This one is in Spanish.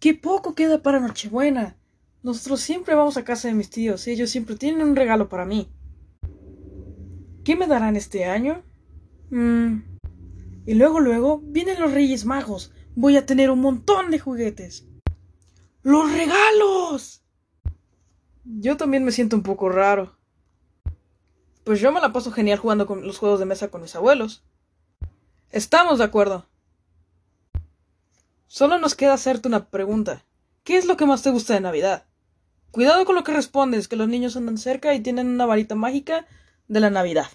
¡Qué poco queda para Nochebuena! Nosotros siempre vamos a casa de mis tíos y ellos siempre tienen un regalo para mí. ¿Qué me darán este año? Mm. Y luego, luego, vienen los Reyes Magos. Voy a tener un montón de juguetes. ¡Los regalos! Yo también me siento un poco raro. Pues yo me la paso genial jugando con los juegos de mesa con mis abuelos. Estamos de acuerdo. Solo nos queda hacerte una pregunta. ¿Qué es lo que más te gusta de Navidad? Cuidado con lo que respondes, que los niños andan cerca y tienen una varita mágica de la Navidad.